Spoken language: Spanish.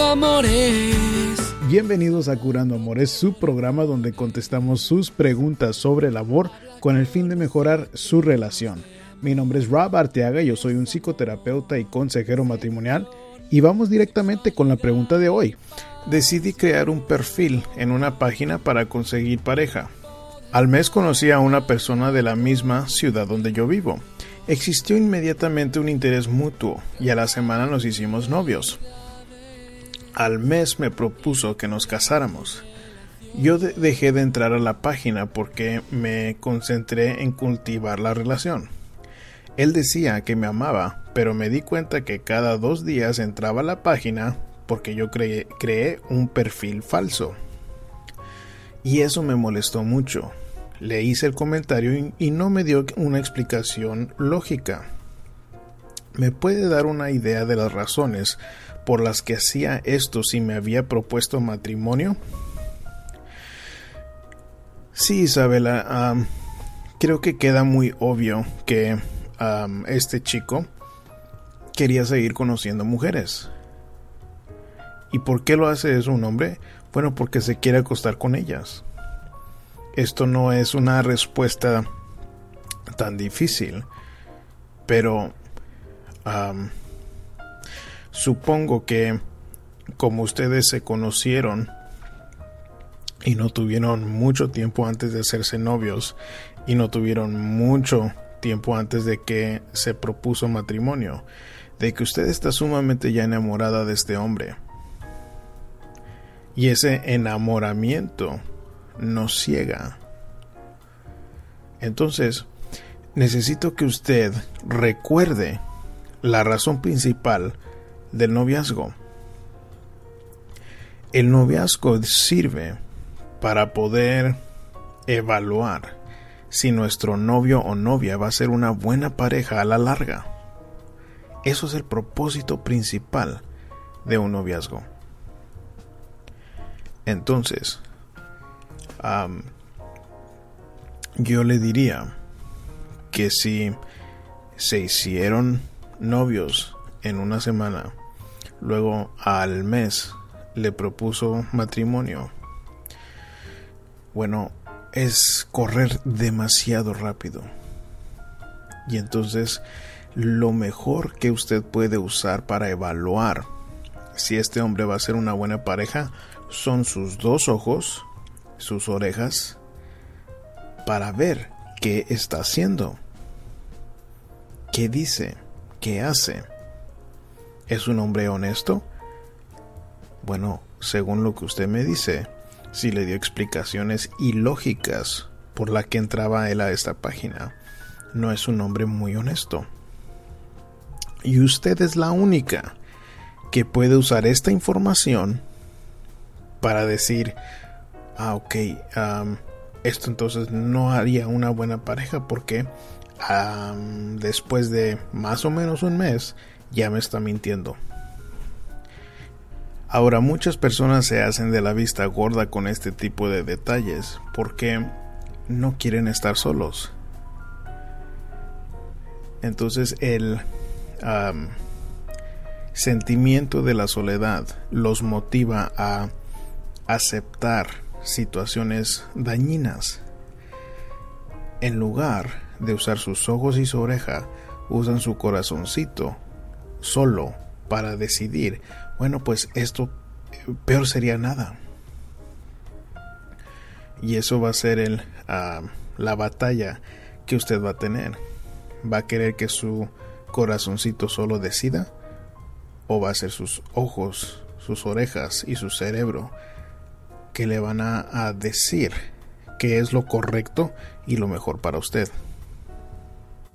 Amores. Bienvenidos a Curando Amores, su programa donde contestamos sus preguntas sobre el amor con el fin de mejorar su relación. Mi nombre es Rob Arteaga, yo soy un psicoterapeuta y consejero matrimonial y vamos directamente con la pregunta de hoy. Decidí crear un perfil en una página para conseguir pareja. Al mes conocí a una persona de la misma ciudad donde yo vivo. Existió inmediatamente un interés mutuo y a la semana nos hicimos novios. Al mes me propuso que nos casáramos. Yo dejé de entrar a la página porque me concentré en cultivar la relación. Él decía que me amaba, pero me di cuenta que cada dos días entraba a la página porque yo creé, un perfil falso. Y eso me molestó mucho. Le hice el comentario y no me dio una explicación lógica. ¿Me puede dar una idea de las razones por las que hacía esto si me había propuesto matrimonio? Sí, Isabela, creo que queda muy obvio que este chico quería seguir conociendo mujeres. ¿Y por qué lo hace eso un hombre? Bueno, porque se quiere acostar con ellas. Esto no es una respuesta tan difícil, pero supongo que como ustedes se conocieron y no tuvieron mucho tiempo antes de hacerse novios y no tuvieron mucho tiempo antes de que se propuso matrimonio, de que usted está sumamente ya enamorada de este hombre. Y ese enamoramiento nos ciega. Entonces, necesito que usted recuerde la razón principal del noviazgo. El noviazgo sirve para poder evaluar si nuestro novio o novia va a ser una buena pareja a la larga. Eso es el propósito principal de un noviazgo. Entonces, yo le diría que si se hicieron novios en una semana, luego al mes le propuso matrimonio, bueno, es correr demasiado rápido. Y entonces lo mejor que usted puede usar para evaluar si este hombre va a ser una buena pareja son sus dos ojos, sus orejas, para ver qué está haciendo, qué dice, qué hace. ¿Es un hombre honesto? Bueno, según lo que usted me dice, si le dio explicaciones ilógicas por la que entraba él a esta página. No es un hombre muy honesto. Y usted es la única que puede usar esta información para decir, ah, ok, esto entonces no haría una buena pareja porque después de más o menos un mes ya me está mintiendo. Ahora muchas personas se hacen de la vista gorda con este tipo de detalles porque no quieren estar solos. Entonces el sentimiento de la soledad los motiva a aceptar situaciones dañinas. En lugar de usar sus ojos y su oreja, usan su corazoncito solo para decidir, bueno, pues esto peor sería nada. Y eso va a ser el, ah, la batalla que usted va a tener. ¿Va a querer que su corazoncito solo decida? ¿O va a ser sus ojos, sus orejas y su cerebro que le van a decir qué es lo correcto y lo mejor para usted?